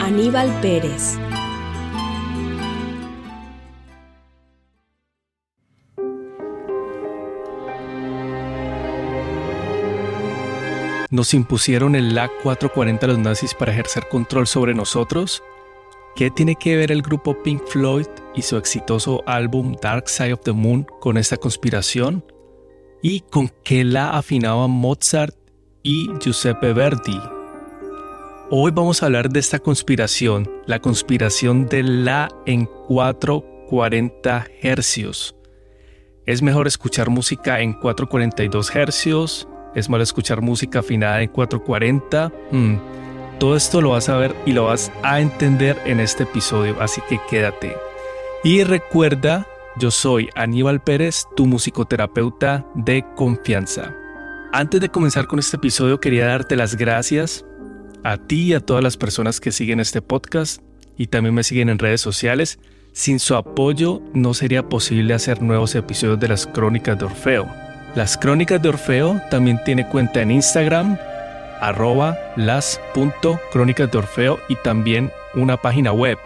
Aníbal Pérez. ¿Nos impusieron el LA 440 los nazis para ejercer control sobre nosotros? ¿Qué tiene que ver el grupo Pink Floyd y su exitoso álbum Dark Side of the Moon con esta conspiración? ¿Y con qué la afinaban Mozart y Giuseppe Verdi? Hoy vamos a hablar de esta conspiración, la conspiración de la en 440 hercios. ¿Es mejor escuchar música en 442 hercios? ¿Es malo escuchar música afinada en 440? Hmm, todo esto lo vas a ver y lo vas a entender en este episodio, así que quédate. Y recuerda, yo soy Aníbal Pérez, tu musicoterapeuta de confianza. Antes de comenzar con este episodio quería darte las gracias a ti y a todas las personas que siguen este podcast y también me siguen en redes sociales. Sin su apoyo no sería posible hacer nuevos episodios de las Crónicas de Orfeo. Las Crónicas de Orfeo también tiene cuenta en Instagram, arroba y también una página web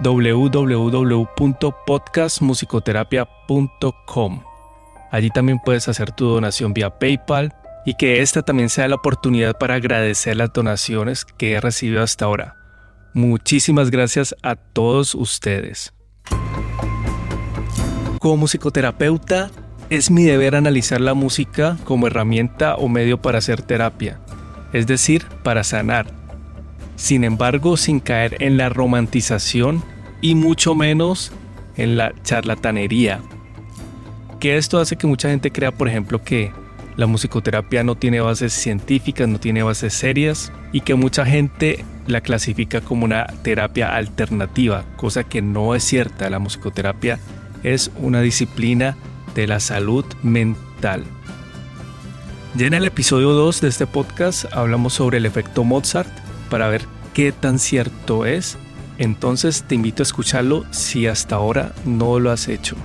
www.podcastmusicoterapia.com. Allí también puedes hacer tu donación vía PayPal y que esta también sea la oportunidad para agradecer las donaciones que he recibido hasta ahora. Muchísimas gracias a todos ustedes. Como musicoterapeuta, es mi deber analizar la música como herramienta o medio para hacer terapia, es decir, para sanar. Sin embargo, sin caer en la romantización y mucho menos en la charlatanería. Que esto hace que mucha gente crea, por ejemplo, que la musicoterapia no tiene bases científicas, no tiene bases serias y que mucha gente la clasifica como una terapia alternativa, cosa que no es cierta. La musicoterapia es una disciplina de la salud mental. Ya en el episodio 2 de este podcast hablamos sobre el efecto Mozart para ver qué tan cierto es. Entonces te invito a escucharlo si hasta ahora no lo has hecho.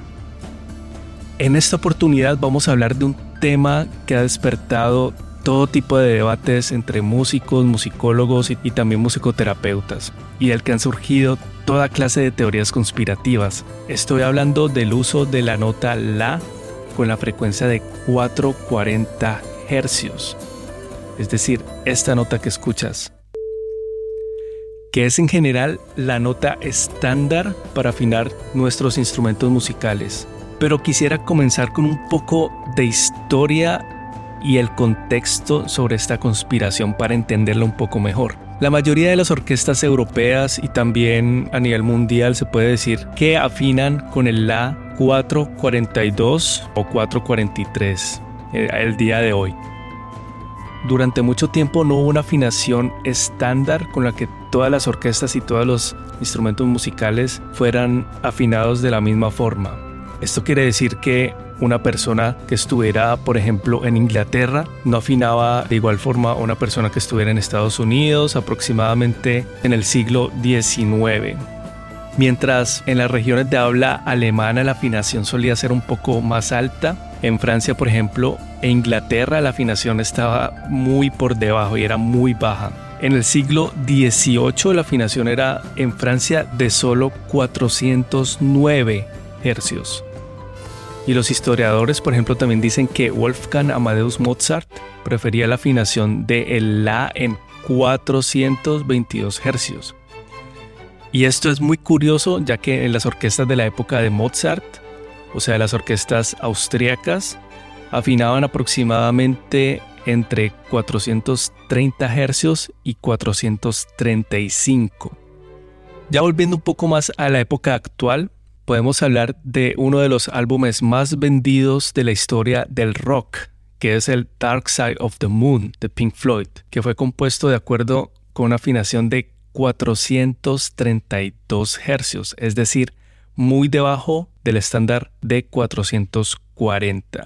En esta oportunidad vamos a hablar de un tema que ha despertado todo tipo de debates entre músicos, musicólogos y, también musicoterapeutas, y del que han surgido toda clase de teorías conspirativas. Estoy hablando del uso de la nota La con la frecuencia de 440 hercios, es decir, esta nota que escuchas, que es en general la nota estándar para afinar nuestros instrumentos musicales pero quisiera comenzar con un poco de historia y el contexto sobre esta conspiración para entenderla un poco mejor. La mayoría de las orquestas europeas y también a nivel mundial se puede decir que afinan con el La 442 o 443 eh, el día de hoy. Durante mucho tiempo no hubo una afinación estándar con la que todas las orquestas y todos los instrumentos musicales fueran afinados de la misma forma. Esto quiere decir que una persona que estuviera, por ejemplo, en Inglaterra no afinaba de igual forma a una persona que estuviera en Estados Unidos aproximadamente en el siglo XIX. Mientras en las regiones de habla alemana la afinación solía ser un poco más alta, en Francia, por ejemplo, e Inglaterra la afinación estaba muy por debajo y era muy baja. En el siglo XVIII la afinación era en Francia de solo 409 hercios. Y los historiadores, por ejemplo, también dicen que Wolfgang Amadeus Mozart prefería la afinación de el La en 422 hercios. Y esto es muy curioso ya que en las orquestas de la época de Mozart, o sea, las orquestas austríacas, afinaban aproximadamente entre 430 hercios y 435. Ya volviendo un poco más a la época actual, podemos hablar de uno de los álbumes más vendidos de la historia del rock, que es el Dark Side of the Moon de Pink Floyd, que fue compuesto de acuerdo con una afinación de 432 Hz, es decir, muy debajo del estándar de 440.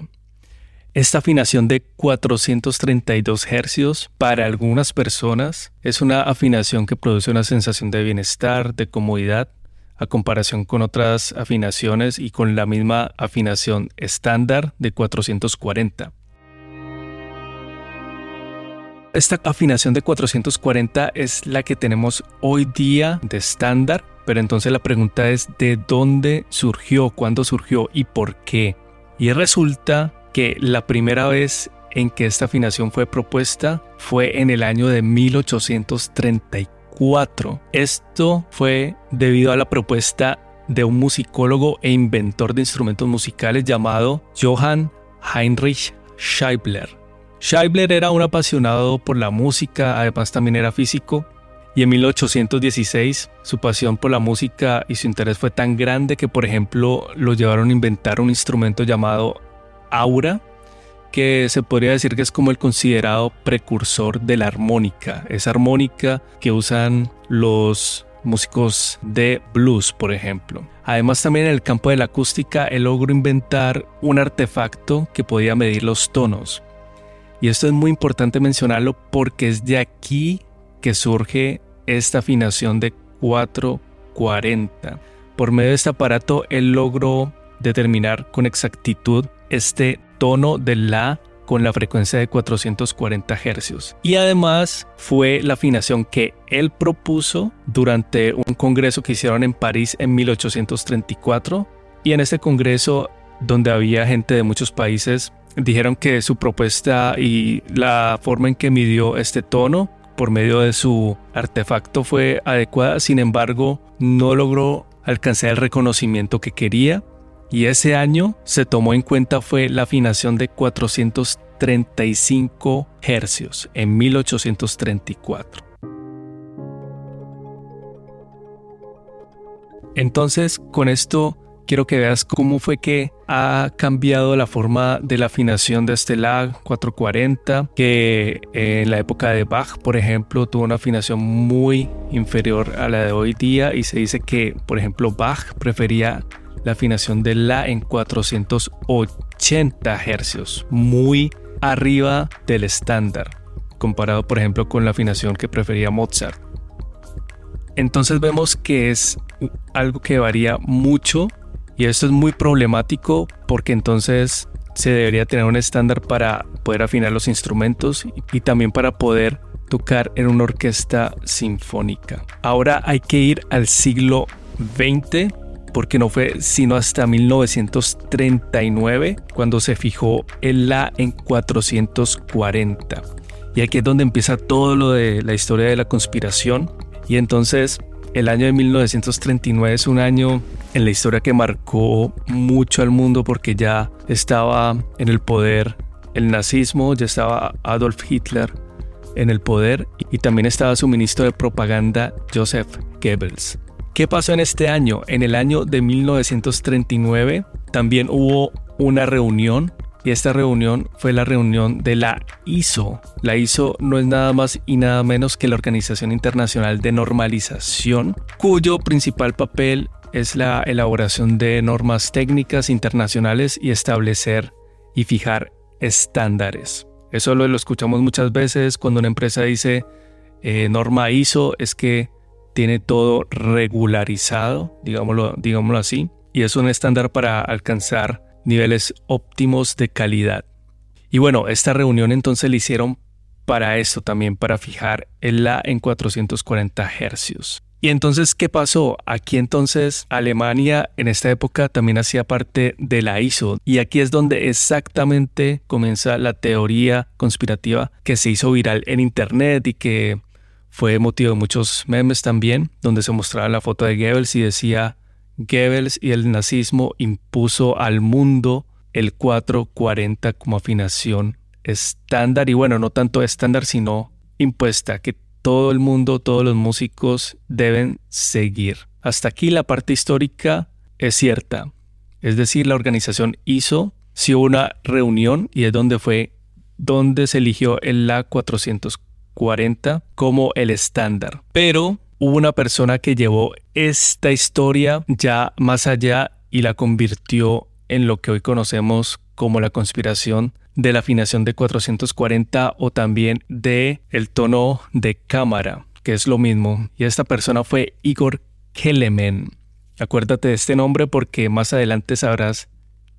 Esta afinación de 432 Hz para algunas personas es una afinación que produce una sensación de bienestar, de comodidad, a comparación con otras afinaciones y con la misma afinación estándar de 440. Esta afinación de 440 es la que tenemos hoy día de estándar, pero entonces la pregunta es de dónde surgió, cuándo surgió y por qué. Y resulta que la primera vez en que esta afinación fue propuesta fue en el año de 1834. Esto fue debido a la propuesta de un musicólogo e inventor de instrumentos musicales llamado Johann Heinrich Scheibler. Scheibler era un apasionado por la música, además también era físico, y en 1816 su pasión por la música y su interés fue tan grande que por ejemplo lo llevaron a inventar un instrumento llamado aura, que se podría decir que es como el considerado precursor de la armónica, esa armónica que usan los músicos de blues, por ejemplo. Además también en el campo de la acústica él logró inventar un artefacto que podía medir los tonos. Y esto es muy importante mencionarlo porque es de aquí que surge esta afinación de 440. Por medio de este aparato, él logró determinar con exactitud este tono de la con la frecuencia de 440 Hz. Y además fue la afinación que él propuso durante un congreso que hicieron en París en 1834. Y en este congreso, donde había gente de muchos países, dijeron que su propuesta y la forma en que midió este tono por medio de su artefacto fue adecuada, sin embargo no logró alcanzar el reconocimiento que quería y ese año se tomó en cuenta fue la afinación de 435 hercios en 1834. Entonces, con esto quiero que veas cómo fue que ha cambiado la forma de la afinación de este lag 440, que en la época de Bach, por ejemplo, tuvo una afinación muy inferior a la de hoy día y se dice que, por ejemplo, Bach prefería la afinación de la en 480 Hz, muy arriba del estándar, comparado, por ejemplo, con la afinación que prefería Mozart. Entonces vemos que es algo que varía mucho y esto es muy problemático porque entonces se debería tener un estándar para poder afinar los instrumentos y también para poder tocar en una orquesta sinfónica. Ahora hay que ir al siglo XX porque no fue sino hasta 1939 cuando se fijó el La en 440. Y aquí es donde empieza todo lo de la historia de la conspiración. Y entonces el año de 1939 es un año en la historia que marcó mucho al mundo porque ya estaba en el poder el nazismo, ya estaba Adolf Hitler en el poder y también estaba su ministro de propaganda Joseph Goebbels. ¿Qué pasó en este año? En el año de 1939 también hubo una reunión y esta reunión fue la reunión de la ISO. La ISO no es nada más y nada menos que la Organización Internacional de Normalización, cuyo principal papel es la elaboración de normas técnicas internacionales y establecer y fijar estándares. Eso lo, escuchamos muchas veces cuando una empresa dice eh, norma ISO, es que tiene todo regularizado, digámoslo, digámoslo así, y es un estándar para alcanzar niveles óptimos de calidad. Y bueno, esta reunión entonces la hicieron para eso también, para fijar el La en 440 Hz. Y entonces, ¿qué pasó? Aquí entonces Alemania en esta época también hacía parte de la ISO. Y aquí es donde exactamente comienza la teoría conspirativa que se hizo viral en Internet y que fue motivo de muchos memes también, donde se mostraba la foto de Goebbels y decía Goebbels y el nazismo impuso al mundo el 440 como afinación estándar y bueno, no tanto estándar sino impuesta que todo el mundo, todos los músicos deben seguir. Hasta aquí la parte histórica es cierta. Es decir, la organización hizo sí una reunión y es donde fue donde se eligió el La 440 como el estándar. Pero hubo una persona que llevó esta historia ya más allá y la convirtió en lo que hoy conocemos como la conspiración de la afinación de 440 o también de el tono de cámara, que es lo mismo. Y esta persona fue Igor Kelemen. Acuérdate de este nombre porque más adelante sabrás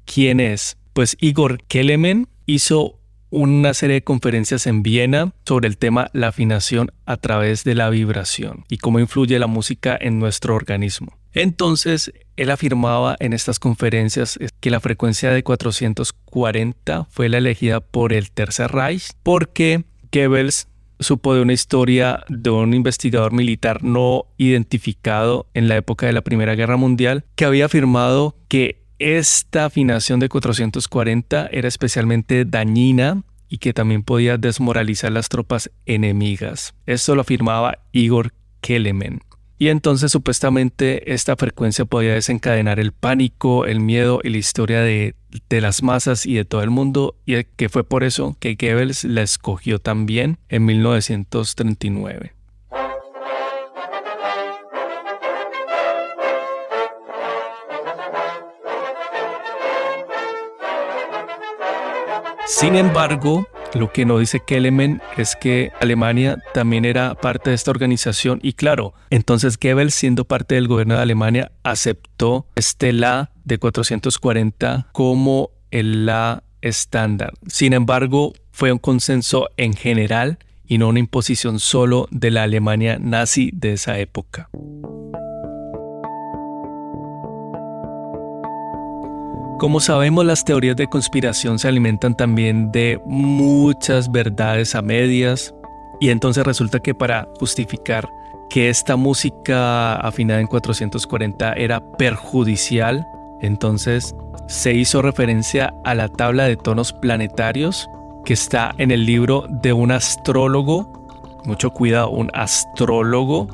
quién es. Pues Igor Kelemen hizo una serie de conferencias en Viena sobre el tema la afinación a través de la vibración y cómo influye la música en nuestro organismo. Entonces, él afirmaba en estas conferencias que la frecuencia de 440 fue la elegida por el Tercer Reich porque Goebbels supo de una historia de un investigador militar no identificado en la época de la Primera Guerra Mundial que había afirmado que esta afinación de 440 era especialmente dañina y que también podía desmoralizar las tropas enemigas. Esto lo afirmaba Igor Kelemen. Y entonces supuestamente esta frecuencia podía desencadenar el pánico, el miedo y la historia de, de, las masas y de todo el mundo, y que fue por eso que Goebbels la escogió también en 1939. Sin embargo, lo que no dice Kelemen es que Alemania también era parte de esta organización y claro, entonces Goebbels siendo parte del gobierno de Alemania aceptó este La de 440 como el La estándar. Sin embargo, fue un consenso en general y no una imposición solo de la Alemania nazi de esa época. Como sabemos, las teorías de conspiración se alimentan también de muchas verdades a medias y entonces resulta que para justificar que esta música afinada en 440 era perjudicial, entonces se hizo referencia a la tabla de tonos planetarios que está en el libro de un astrólogo, mucho cuidado, un astrólogo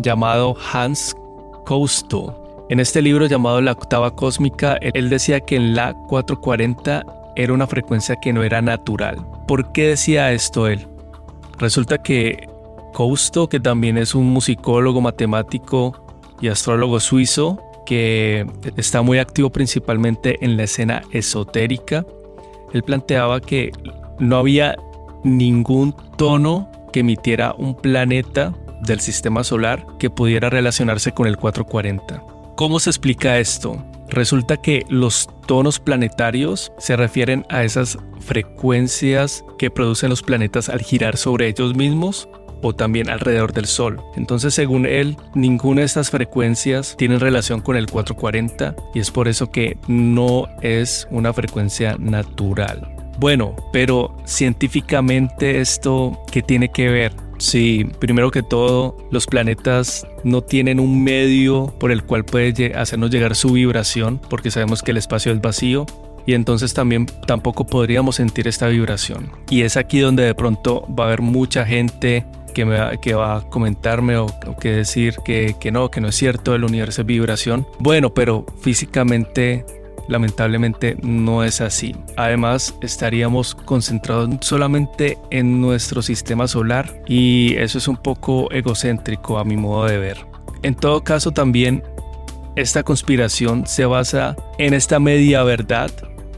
llamado Hans Cousteau en este libro llamado La octava cósmica, él decía que en la 440 era una frecuencia que no era natural. ¿Por qué decía esto él? Resulta que Cousteau, que también es un musicólogo, matemático y astrólogo suizo, que está muy activo principalmente en la escena esotérica, él planteaba que no había ningún tono que emitiera un planeta del sistema solar que pudiera relacionarse con el 440. ¿Cómo se explica esto? Resulta que los tonos planetarios se refieren a esas frecuencias que producen los planetas al girar sobre ellos mismos o también alrededor del Sol. Entonces, según él, ninguna de estas frecuencias tiene relación con el 440 y es por eso que no es una frecuencia natural. Bueno, pero científicamente esto, ¿qué tiene que ver? Sí, primero que todo, los planetas no tienen un medio por el cual puede hacernos llegar su vibración, porque sabemos que el espacio es vacío, y entonces también tampoco podríamos sentir esta vibración. Y es aquí donde de pronto va a haber mucha gente que, me va, que va a comentarme o, que decir que, que no, que no es cierto, el universo es vibración. Bueno, pero físicamente Lamentablemente no es así. Además, estaríamos concentrados solamente en nuestro sistema solar y eso es un poco egocéntrico a mi modo de ver. En todo caso, también esta conspiración se basa en esta media verdad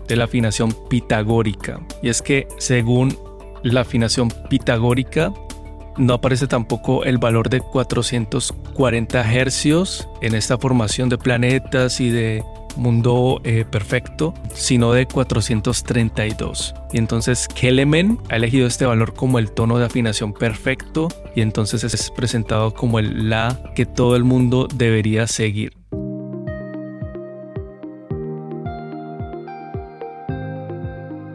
de la afinación pitagórica. Y es que según la afinación pitagórica, no aparece tampoco el valor de 440 hercios en esta formación de planetas y de mundo eh, perfecto, sino de 432. Y entonces Kelemen ha elegido este valor como el tono de afinación perfecto y entonces es presentado como el La que todo el mundo debería seguir.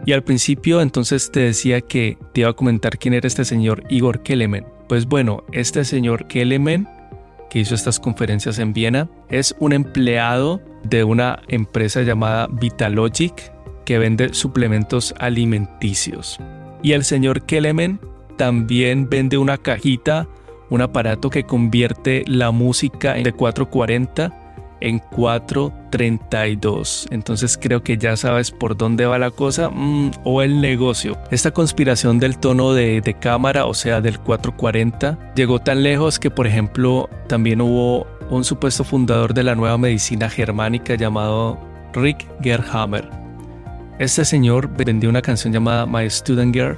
Y al principio entonces te decía que te iba a comentar quién era este señor Igor Kelemen. Pues bueno, este señor Kelemen que hizo estas conferencias en Viena es un empleado de una empresa llamada Vitalogic que vende suplementos alimenticios. Y el señor Kelemen también vende una cajita, un aparato que convierte la música de 440 en 4.32. Entonces creo que ya sabes por dónde va la cosa mm, o el negocio. Esta conspiración del tono de, de cámara, o sea, del 440, llegó tan lejos que, por ejemplo, también hubo un supuesto fundador de la nueva medicina germánica llamado Rick Gerhammer. Este señor vendió una canción llamada My Student Girl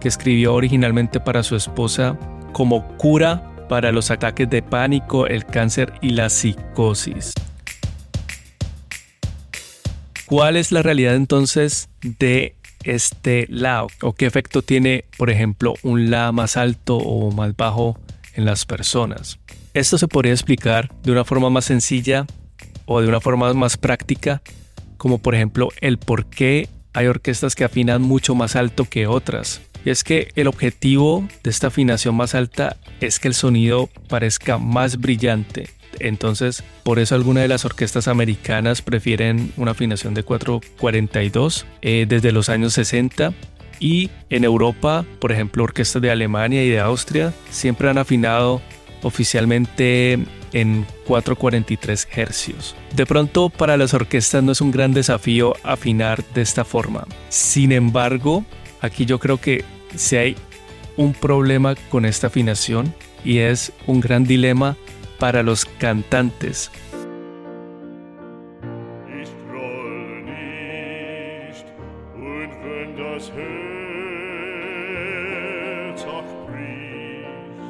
que escribió originalmente para su esposa como cura para los ataques de pánico, el cáncer y la psicosis. ¿Cuál es la realidad entonces de este La o qué efecto tiene, por ejemplo, un La más alto o más bajo en las personas? Esto se podría explicar de una forma más sencilla o de una forma más práctica, como por ejemplo el por qué hay orquestas que afinan mucho más alto que otras. Y es que el objetivo de esta afinación más alta es que el sonido parezca más brillante. Entonces, por eso algunas de las orquestas americanas prefieren una afinación de 442 eh, desde los años 60 y en Europa, por ejemplo, orquestas de Alemania y de Austria siempre han afinado oficialmente en 443 hercios. De pronto para las orquestas no es un gran desafío afinar de esta forma. Sin embargo, aquí yo creo que si hay un problema con esta afinación y es un gran dilema para los cantantes.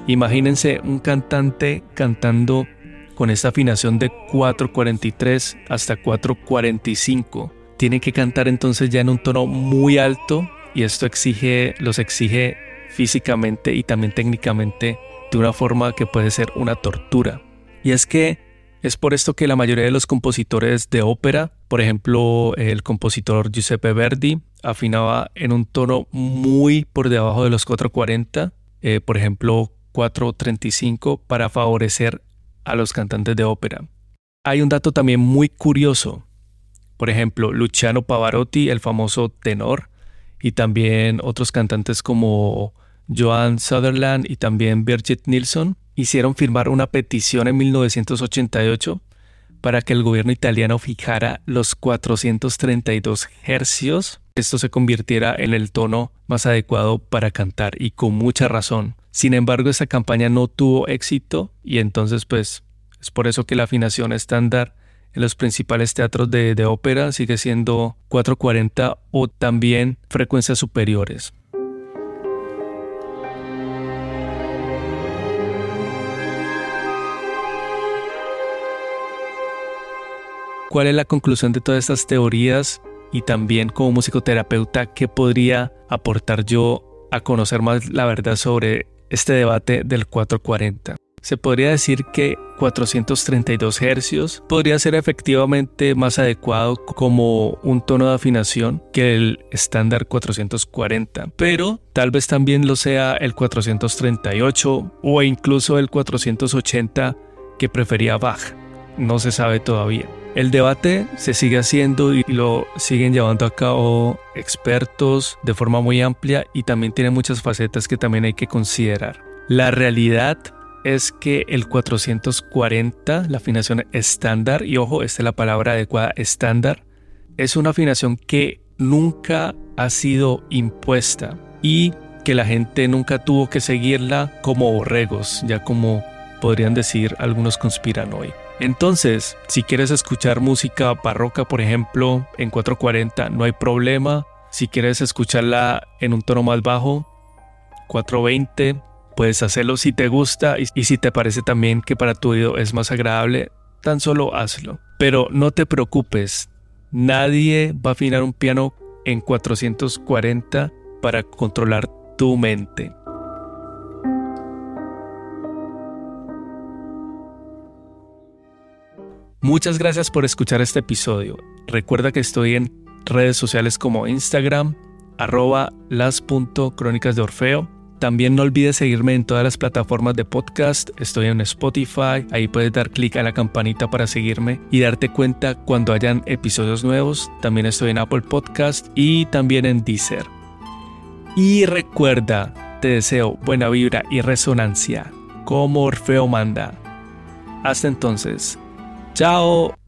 Imagínense un cantante cantando con esta afinación de 443 hasta 445. Tiene que cantar entonces ya en un tono muy alto y esto exige, los exige físicamente y también técnicamente de una forma que puede ser una tortura. Y es que es por esto que la mayoría de los compositores de ópera, por ejemplo el compositor Giuseppe Verdi, afinaba en un tono muy por debajo de los 440, eh, por ejemplo 435, para favorecer a los cantantes de ópera. Hay un dato también muy curioso. Por ejemplo, Luciano Pavarotti, el famoso tenor, y también otros cantantes como Joan Sutherland y también Birgit Nilsson hicieron firmar una petición en 1988 para que el gobierno italiano fijara los 432 hercios. Esto se convirtiera en el tono más adecuado para cantar y con mucha razón. Sin embargo, esa campaña no tuvo éxito y entonces pues es por eso que la afinación estándar en los principales teatros de, ópera sigue siendo 440 o también frecuencias superiores. ¿Cuál es la conclusión de todas estas teorías? Y también como musicoterapeuta, ¿qué podría aportar yo a conocer más la verdad sobre este debate del 440? Se podría decir que 432 Hz podría ser efectivamente más adecuado como un tono de afinación que el estándar 440, pero tal vez también lo sea el 438 o incluso el 480 que prefería Bach. No se sabe todavía. El debate se sigue haciendo y lo siguen llevando a cabo expertos de forma muy amplia y también tiene muchas facetas que también hay que considerar. La realidad es que el 440, la afinación estándar, y ojo, esta es la palabra adecuada, estándar, es una afinación que nunca ha sido impuesta y que la gente nunca tuvo que seguirla como borregos, ya como podrían decir algunos conspiranoicos. Entonces, si quieres escuchar música barroca, por ejemplo, en 440, no hay problema. Si quieres escucharla en un tono más bajo, 420, Puedes hacerlo si te gusta y, si te parece también que para tu oído es más agradable, tan solo hazlo. Pero no te preocupes, nadie va a afinar un piano en 440 para controlar tu mente. Muchas gracias por escuchar este episodio. Recuerda que estoy en redes sociales como Instagram, arroba las.crónicas de Orfeo también no olvides seguirme en todas las plataformas de podcast. Estoy en Spotify. Ahí puedes dar clic a la campanita para seguirme y darte cuenta cuando hayan episodios nuevos. También estoy en Apple Podcast y también en Deezer. Y recuerda, te deseo buena vibra y resonancia, como Orfeo manda. Hasta entonces, Chao.